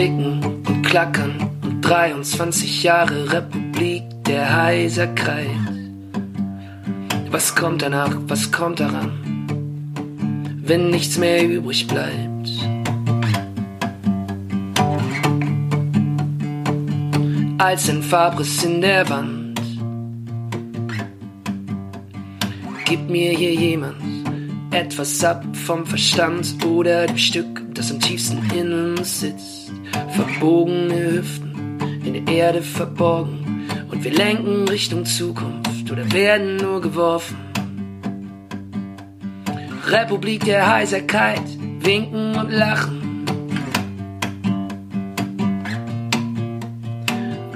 Klicken und Klackern und 23 Jahre Republik der Heiserkreis. Was kommt danach, was kommt daran, wenn nichts mehr übrig bleibt? Als ein Farbriss in der Wand. Gib mir hier jemand etwas ab vom Verstand oder dem Stück, das am tiefsten in uns sitzt. Verbogene Hüften in der Erde verborgen und wir lenken Richtung Zukunft oder werden nur geworfen. Republik der Heiserkeit, winken und lachen.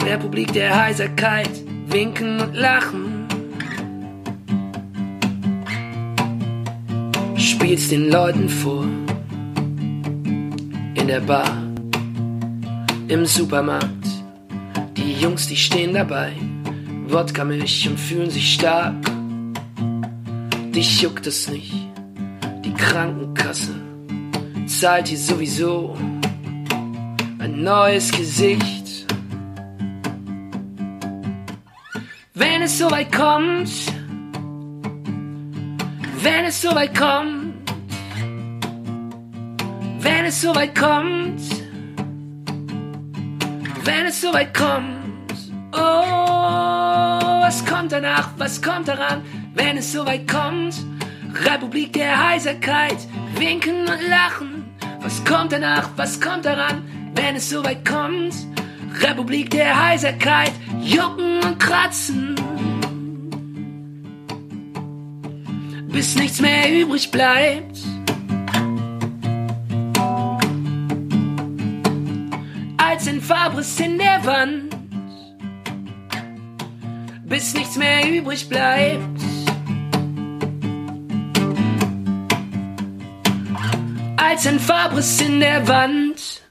Republik der Heiserkeit, winken und lachen. Spielst den Leuten vor, in der Bar, im Supermarkt. Die Jungs, die stehen dabei, Wodka, Milch und fühlen sich stark. Dich juckt es nicht, die Krankenkasse zahlt dir sowieso ein neues Gesicht. Wenn es soweit kommt, wenn es soweit kommt, wenn es soweit kommt, wenn es soweit kommt, oh, was kommt danach, was kommt daran, wenn es soweit kommt, Republik der Heiserkeit, winken und lachen, was kommt danach, was kommt daran, wenn es soweit kommt, Republik der Heiserkeit, jucken und kratzen. Bis nichts mehr übrig bleibt. Als ein Farbriss in der Wand, bis nichts mehr übrig bleibt. Als ein Farbriss in der Wand.